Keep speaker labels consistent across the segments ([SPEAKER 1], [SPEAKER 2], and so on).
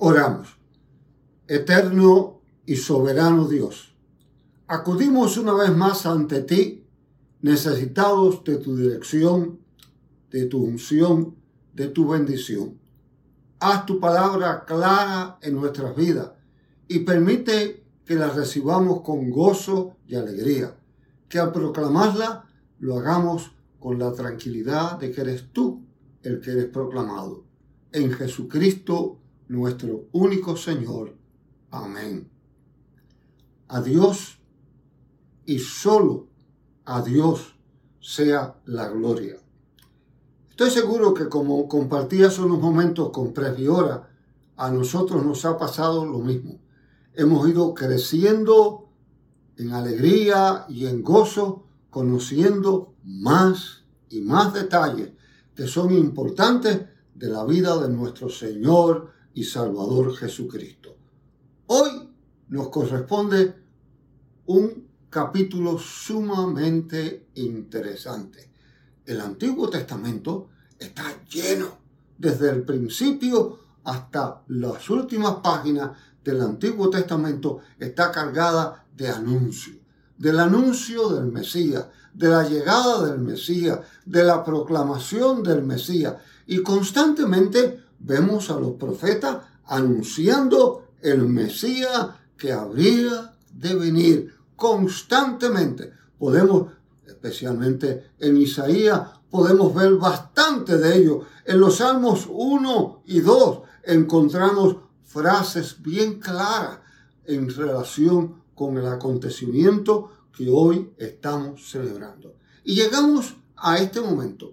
[SPEAKER 1] Oramos. Eterno y soberano Dios, acudimos una vez más ante ti, necesitados de tu dirección, de tu unción, de tu bendición. Haz tu palabra clara en nuestras vidas y permite que la recibamos con gozo y alegría, que al proclamarla lo hagamos con la tranquilidad de que eres tú el que eres proclamado. En Jesucristo, nuestro único Señor. Amén. A Dios y solo a Dios sea la gloria. Estoy seguro que como compartí hace unos momentos con Presbiora, a nosotros nos ha pasado lo mismo. Hemos ido creciendo en alegría y en gozo, conociendo más y más detalles que son importantes de la vida de nuestro Señor y Salvador Jesucristo. Hoy nos corresponde un capítulo sumamente interesante. El Antiguo Testamento está lleno desde el principio hasta las últimas páginas del Antiguo Testamento está cargada de anuncio, del anuncio del Mesías, de la llegada del Mesías, de la proclamación del Mesías. Y constantemente vemos a los profetas anunciando el Mesías que habría de venir. Constantemente podemos, especialmente en Isaías, podemos ver bastante de ello. En los Salmos 1 y 2 encontramos frases bien claras en relación con el acontecimiento que hoy estamos celebrando. Y llegamos a este momento.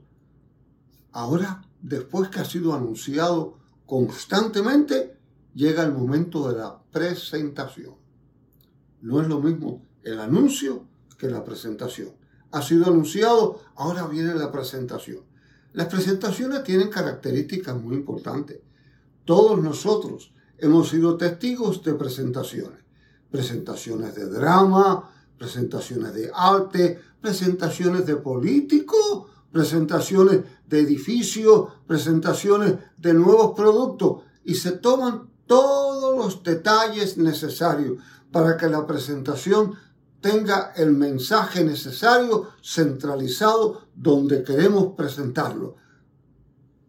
[SPEAKER 1] Ahora, después que ha sido anunciado constantemente, llega el momento de la presentación. No es lo mismo el anuncio que la presentación. Ha sido anunciado, ahora viene la presentación. Las presentaciones tienen características muy importantes. Todos nosotros hemos sido testigos de presentaciones. Presentaciones de drama, presentaciones de arte, presentaciones de políticos, presentaciones de edificios, presentaciones de nuevos productos y se toman todos los detalles necesarios para que la presentación tenga el mensaje necesario centralizado donde queremos presentarlo.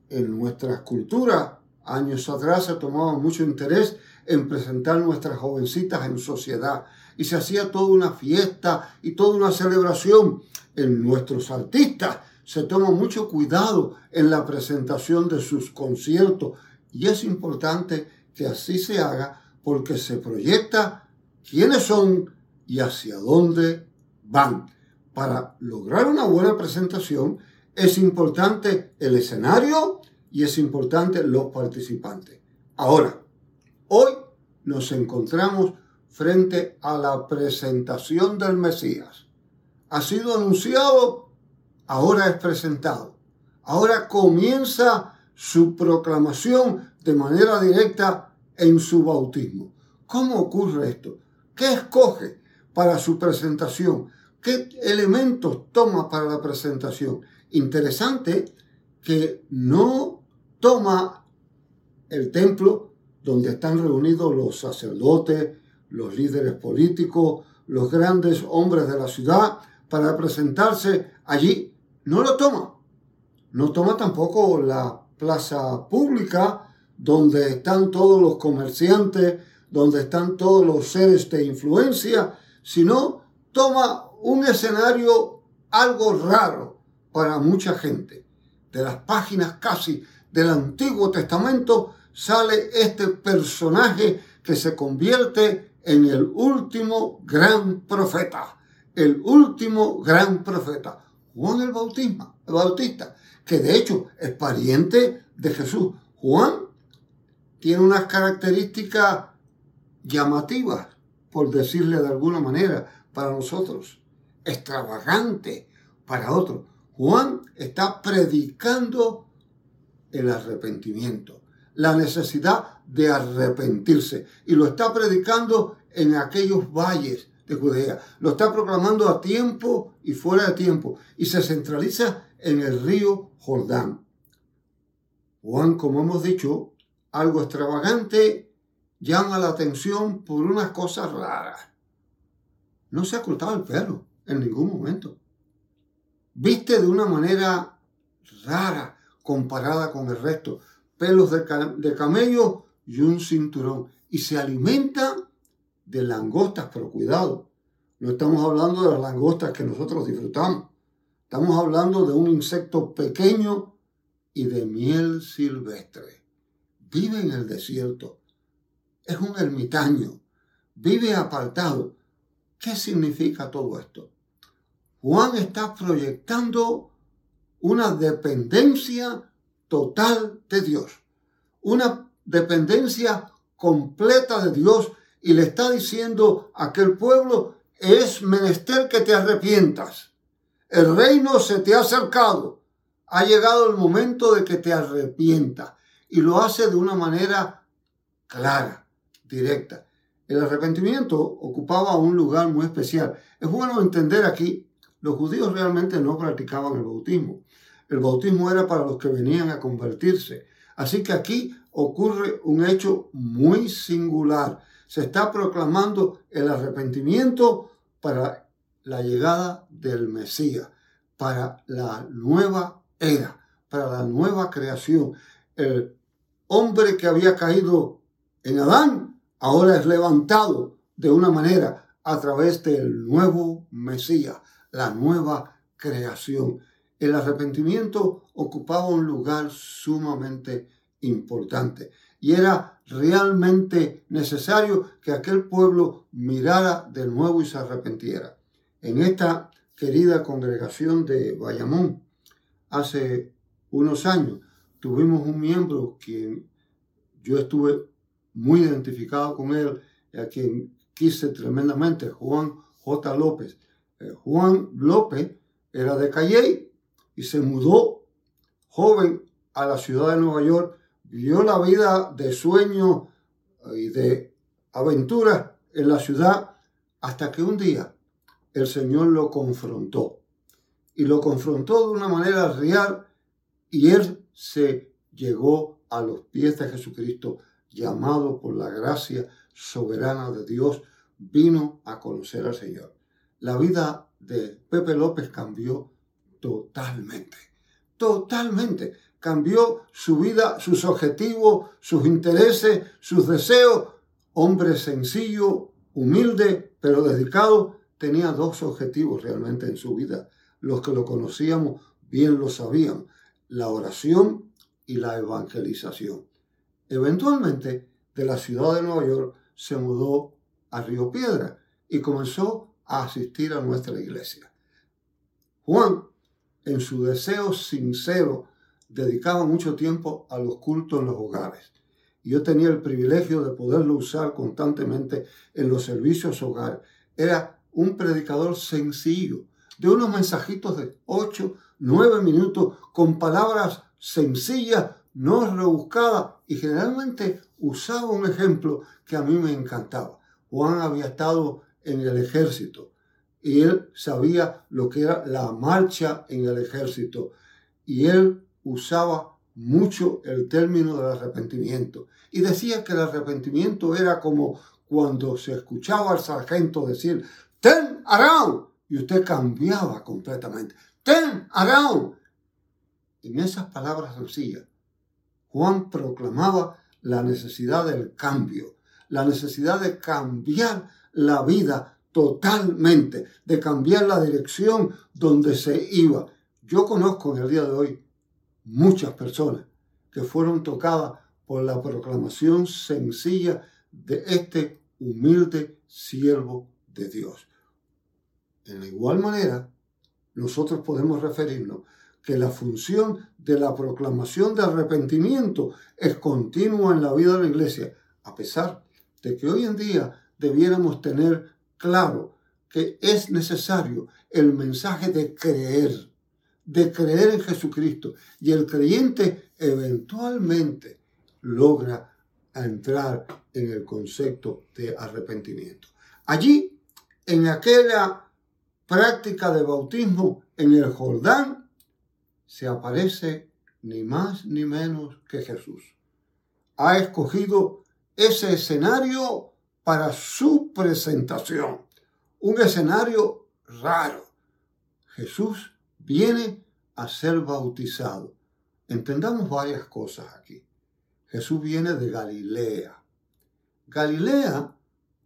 [SPEAKER 1] En nuestra cultura, años atrás se tomaba mucho interés en presentar nuestras jovencitas en sociedad y se hacía toda una fiesta y toda una celebración. En nuestros artistas se toma mucho cuidado en la presentación de sus conciertos y es importante que así se haga porque se proyecta quiénes son y hacia dónde van. Para lograr una buena presentación es importante el escenario y es importante los participantes. Ahora, hoy nos encontramos frente a la presentación del Mesías. Ha sido anunciado, ahora es presentado. Ahora comienza su proclamación de manera directa en su bautismo. ¿Cómo ocurre esto? ¿Qué escoge para su presentación? ¿Qué elementos toma para la presentación? Interesante que no toma el templo donde están reunidos los sacerdotes, los líderes políticos, los grandes hombres de la ciudad para presentarse allí. No lo toma. No toma tampoco la plaza pública donde están todos los comerciantes, donde están todos los seres de influencia, sino toma un escenario algo raro para mucha gente. De las páginas casi del Antiguo Testamento sale este personaje que se convierte en el último gran profeta, el último gran profeta, Juan el Bautista, el Bautista, que de hecho es pariente de Jesús. Juan tiene unas características llamativas, por decirle de alguna manera, para nosotros, extravagante para otros. Juan está predicando el arrepentimiento la necesidad de arrepentirse. Y lo está predicando en aquellos valles de Judea. Lo está proclamando a tiempo y fuera de tiempo. Y se centraliza en el río Jordán. Juan, como hemos dicho, algo extravagante, llama la atención por unas cosas raras. No se ocultaba el pelo en ningún momento. Viste de una manera rara comparada con el resto. Pelos de, de camello y un cinturón. Y se alimenta de langostas, pero cuidado, no estamos hablando de las langostas que nosotros disfrutamos. Estamos hablando de un insecto pequeño y de miel silvestre. Vive en el desierto. Es un ermitaño. Vive apartado. ¿Qué significa todo esto? Juan está proyectando una dependencia total de Dios. Una dependencia completa de Dios y le está diciendo a aquel pueblo, es menester que te arrepientas. El reino se te ha acercado. Ha llegado el momento de que te arrepientas. Y lo hace de una manera clara, directa. El arrepentimiento ocupaba un lugar muy especial. Es bueno entender aquí, los judíos realmente no practicaban el bautismo. El bautismo era para los que venían a convertirse. Así que aquí ocurre un hecho muy singular. Se está proclamando el arrepentimiento para la llegada del Mesías, para la nueva era, para la nueva creación. El hombre que había caído en Adán ahora es levantado de una manera a través del nuevo Mesías, la nueva creación. El arrepentimiento ocupaba un lugar sumamente importante y era realmente necesario que aquel pueblo mirara de nuevo y se arrepentiera. En esta querida congregación de Bayamón, hace unos años, tuvimos un miembro que yo estuve muy identificado con él, a quien quise tremendamente, Juan J. López. Eh, Juan López era de Calley y se mudó joven a la ciudad de Nueva York vivió la vida de sueño y de aventura en la ciudad hasta que un día el Señor lo confrontó. Y lo confrontó de una manera real y él se llegó a los pies de Jesucristo, llamado por la gracia soberana de Dios, vino a conocer al Señor. La vida de Pepe López cambió totalmente, totalmente cambió su vida, sus objetivos, sus intereses, sus deseos. Hombre sencillo, humilde, pero dedicado, tenía dos objetivos realmente en su vida. Los que lo conocíamos bien lo sabían, la oración y la evangelización. Eventualmente, de la ciudad de Nueva York se mudó a Río Piedra y comenzó a asistir a nuestra iglesia. Juan, en su deseo sincero dedicaba mucho tiempo a los cultos en los hogares. Yo tenía el privilegio de poderlo usar constantemente en los servicios hogares. Era un predicador sencillo, de unos mensajitos de 8, 9 minutos, con palabras sencillas, no rebuscadas, y generalmente usaba un ejemplo que a mí me encantaba. Juan había estado en el ejército y él sabía lo que era la marcha en el ejército. Y él usaba mucho el término del arrepentimiento y decía que el arrepentimiento era como cuando se escuchaba al sargento decir, ten around, y usted cambiaba completamente, ten around. En esas palabras sencillas, Juan proclamaba la necesidad del cambio, la necesidad de cambiar la vida totalmente, de cambiar la dirección donde se iba. Yo conozco en el día de hoy muchas personas que fueron tocadas por la proclamación sencilla de este humilde siervo de Dios. En igual manera, nosotros podemos referirnos que la función de la proclamación de arrepentimiento es continua en la vida de la iglesia, a pesar de que hoy en día debiéramos tener claro que es necesario el mensaje de creer de creer en Jesucristo. Y el creyente eventualmente logra entrar en el concepto de arrepentimiento. Allí, en aquella práctica de bautismo en el Jordán, se aparece ni más ni menos que Jesús. ha escogido ese escenario para su presentación. Un escenario raro. Jesús viene a ser bautizado. Entendamos varias cosas aquí. Jesús viene de Galilea. Galilea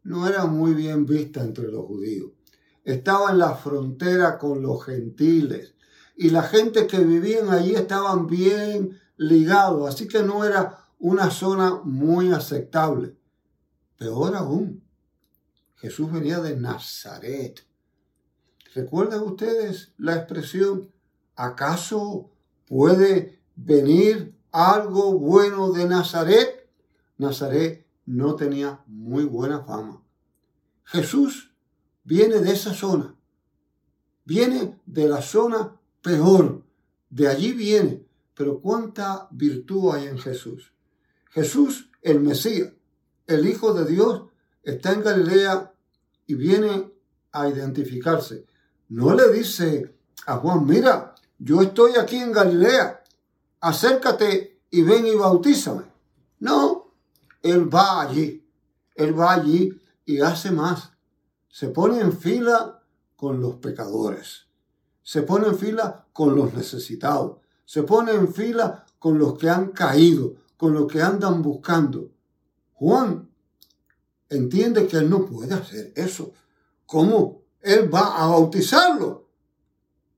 [SPEAKER 1] no era muy bien vista entre los judíos. Estaba en la frontera con los gentiles y la gente que vivían allí estaban bien ligados, así que no era una zona muy aceptable. Peor aún, Jesús venía de Nazaret. ¿Recuerdan ustedes la expresión? ¿Acaso puede venir algo bueno de Nazaret? Nazaret no tenía muy buena fama. Jesús viene de esa zona, viene de la zona peor, de allí viene, pero cuánta virtud hay en Jesús. Jesús, el Mesías, el Hijo de Dios, está en Galilea y viene a identificarse. No le dice a Juan, mira, yo estoy aquí en Galilea, acércate y ven y bautízame. No, él va allí, él va allí y hace más. Se pone en fila con los pecadores, se pone en fila con los necesitados, se pone en fila con los que han caído, con los que andan buscando. Juan entiende que él no puede hacer eso. ¿Cómo? Él va a bautizarlo.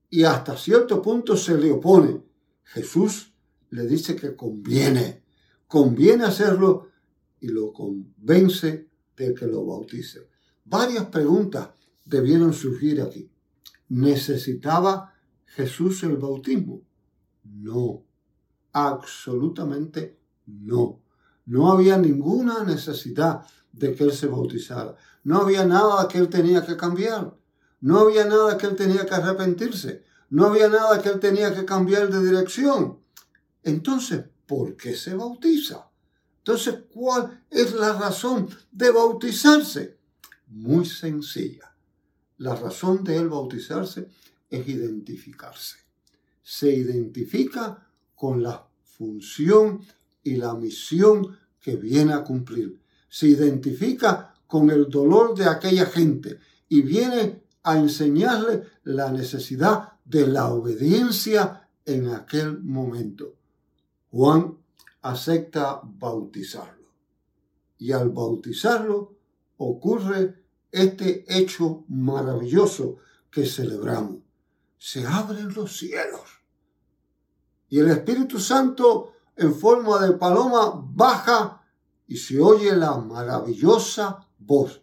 [SPEAKER 1] Y hasta cierto punto se le opone. Jesús le dice que conviene, conviene hacerlo y lo convence de que lo bautice. Varias preguntas debieron surgir aquí. ¿Necesitaba Jesús el bautismo? No, absolutamente no. No había ninguna necesidad de que él se bautizara. No había nada que él tenía que cambiar. No había nada que él tenía que arrepentirse. No había nada que él tenía que cambiar de dirección. Entonces, ¿por qué se bautiza? Entonces, ¿cuál es la razón de bautizarse? Muy sencilla. La razón de él bautizarse es identificarse. Se identifica con la función y la misión que viene a cumplir se identifica con el dolor de aquella gente y viene a enseñarle la necesidad de la obediencia en aquel momento. Juan acepta bautizarlo. Y al bautizarlo ocurre este hecho maravilloso que celebramos. Se abren los cielos. Y el Espíritu Santo en forma de paloma baja y se oye la maravillosa voz.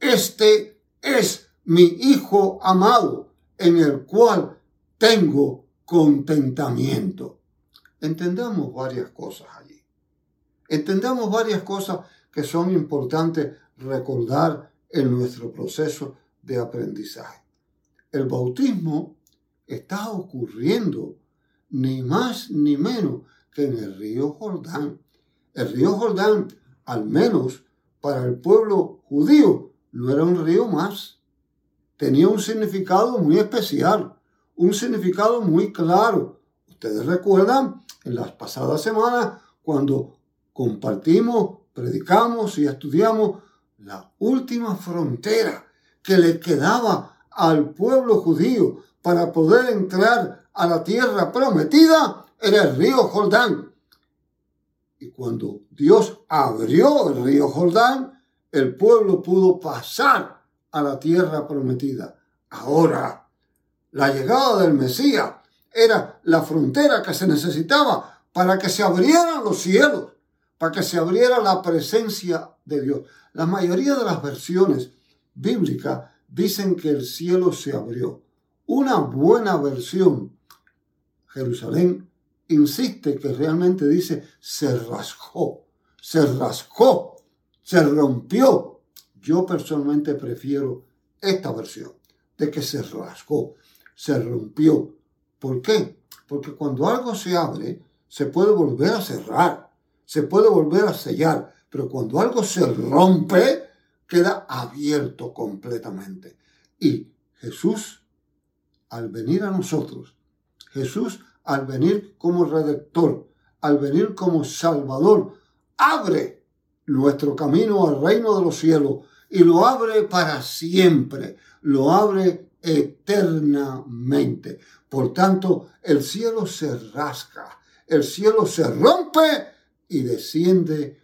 [SPEAKER 1] Este es mi Hijo amado, en el cual tengo contentamiento. Entendamos varias cosas allí. Entendamos varias cosas que son importantes recordar en nuestro proceso de aprendizaje. El bautismo está ocurriendo ni más ni menos que en el río Jordán. El río Jordán, al menos para el pueblo judío, no era un río más. Tenía un significado muy especial, un significado muy claro. Ustedes recuerdan en las pasadas semanas cuando compartimos, predicamos y estudiamos la última frontera que le quedaba al pueblo judío para poder entrar a la tierra prometida era el río Jordán. Y cuando Dios abrió el río Jordán, el pueblo pudo pasar a la tierra prometida. Ahora, la llegada del Mesías era la frontera que se necesitaba para que se abrieran los cielos, para que se abriera la presencia de Dios. La mayoría de las versiones bíblicas dicen que el cielo se abrió. Una buena versión, Jerusalén insiste que realmente dice se rasgó, se rasgó, se rompió. Yo personalmente prefiero esta versión de que se rasgó, se rompió. ¿Por qué? Porque cuando algo se abre, se puede volver a cerrar, se puede volver a sellar, pero cuando algo se rompe, queda abierto completamente. Y Jesús, al venir a nosotros, Jesús al venir como redactor, al venir como salvador, abre nuestro camino al reino de los cielos y lo abre para siempre, lo abre eternamente. Por tanto, el cielo se rasca, el cielo se rompe y desciende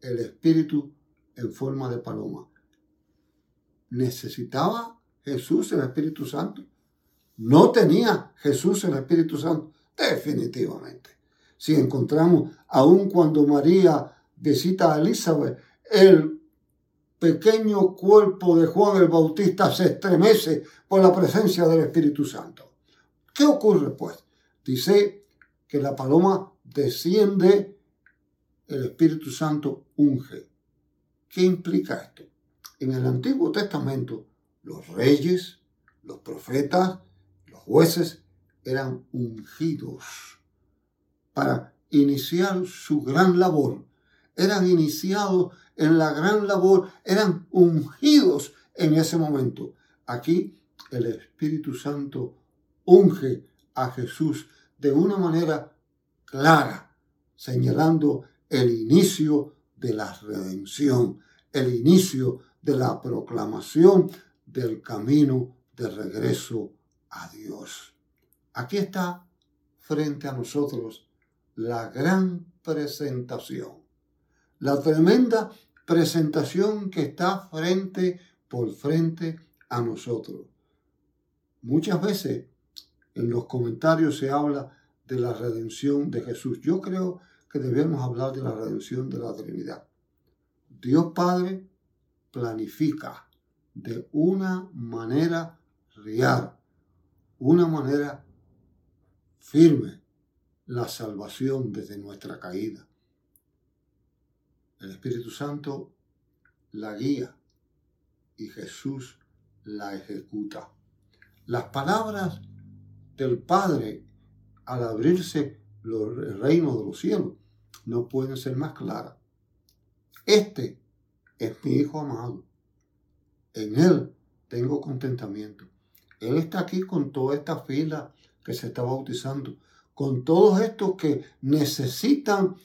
[SPEAKER 1] el Espíritu en forma de paloma. ¿Necesitaba Jesús el Espíritu Santo? ¿No tenía Jesús el Espíritu Santo? Definitivamente. Si encontramos, aun cuando María visita a Elizabeth, el pequeño cuerpo de Juan el Bautista se estremece por la presencia del Espíritu Santo. ¿Qué ocurre pues? Dice que la paloma desciende, el Espíritu Santo unge. ¿Qué implica esto? En el Antiguo Testamento, los reyes, los profetas, jueces eran ungidos para iniciar su gran labor. Eran iniciados en la gran labor, eran ungidos en ese momento. Aquí el Espíritu Santo unge a Jesús de una manera clara, señalando el inicio de la redención, el inicio de la proclamación del camino de regreso a Dios. Aquí está frente a nosotros la gran presentación, la tremenda presentación que está frente por frente a nosotros. Muchas veces en los comentarios se habla de la redención de Jesús. Yo creo que debemos hablar de la redención de la Trinidad. Dios Padre planifica de una manera real, una manera firme, la salvación desde nuestra caída. El Espíritu Santo la guía y Jesús la ejecuta. Las palabras del Padre al abrirse el reino de los cielos no pueden ser más claras. Este es mi Hijo amado. En Él tengo contentamiento. Él está aquí con toda esta fila que se está bautizando, con todos estos que necesitan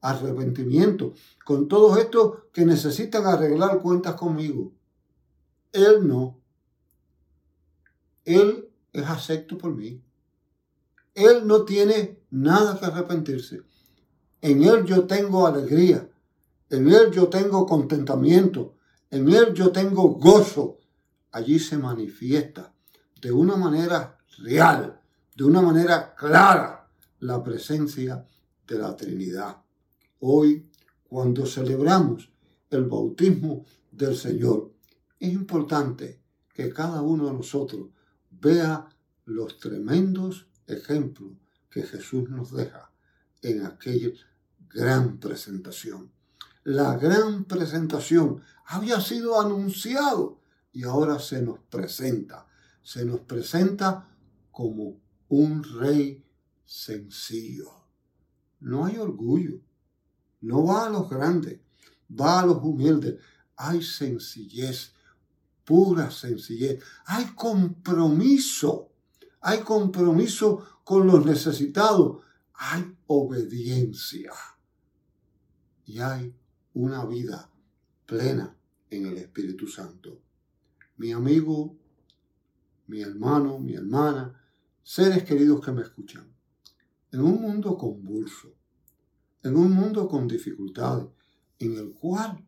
[SPEAKER 1] arrepentimiento, con todos estos que necesitan arreglar cuentas conmigo. Él no. Él es acepto por mí. Él no tiene nada que arrepentirse. En Él yo tengo alegría. En Él yo tengo contentamiento. En Él yo tengo gozo. Allí se manifiesta de una manera real, de una manera clara, la presencia de la Trinidad. Hoy, cuando celebramos el bautismo del Señor, es importante que cada uno de nosotros vea los tremendos ejemplos que Jesús nos deja en aquella gran presentación. La gran presentación había sido anunciado y ahora se nos presenta. Se nos presenta como un rey sencillo. No hay orgullo. No va a los grandes, va a los humildes. Hay sencillez, pura sencillez. Hay compromiso. Hay compromiso con los necesitados. Hay obediencia. Y hay una vida plena en el Espíritu Santo. Mi amigo, mi hermano, mi hermana, seres queridos que me escuchan, en un mundo convulso, en un mundo con dificultades, en el cual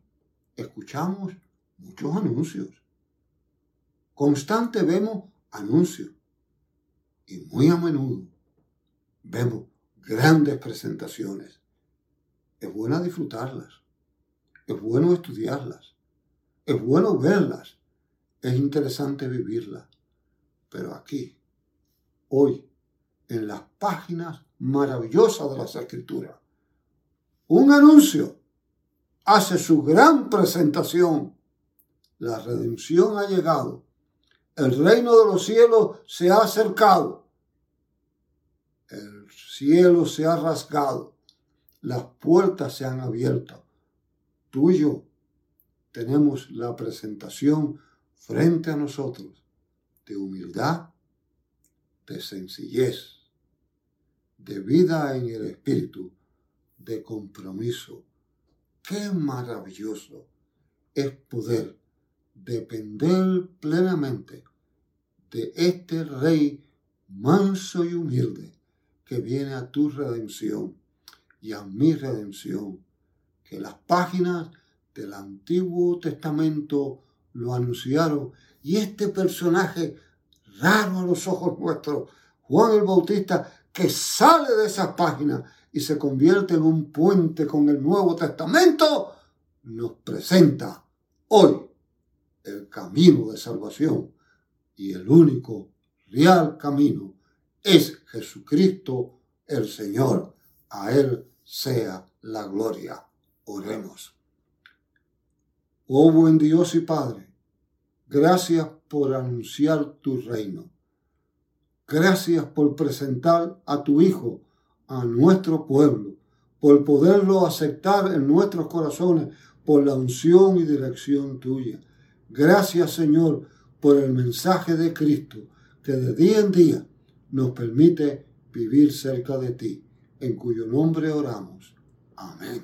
[SPEAKER 1] escuchamos muchos anuncios. Constante vemos anuncios y muy a menudo vemos grandes presentaciones. Es bueno disfrutarlas, es bueno estudiarlas, es bueno verlas, es interesante vivirlas. Pero aquí, hoy, en las páginas maravillosas de las escrituras, un anuncio hace su gran presentación. La redención ha llegado. El reino de los cielos se ha acercado. El cielo se ha rasgado. Las puertas se han abierto. Tú y yo tenemos la presentación frente a nosotros de humildad, de sencillez, de vida en el espíritu de compromiso qué maravilloso es poder depender plenamente de este Rey manso y humilde que viene a tu redención y a mi redención. Que las páginas del Antiguo Testamento lo anunciaron y este personaje raro a los ojos nuestros, Juan el Bautista, que sale de esas páginas y se convierte en un puente con el Nuevo Testamento, nos presenta hoy el camino de salvación y el único real camino es Jesucristo el Señor. A Él sea la gloria. Oremos. Oh buen Dios y Padre, gracias por anunciar tu reino. Gracias por presentar a tu Hijo a nuestro pueblo, por poderlo aceptar en nuestros corazones por la unción y dirección tuya. Gracias Señor por el mensaje de Cristo que de día en día nos permite vivir cerca de ti, en cuyo nombre oramos. Amén.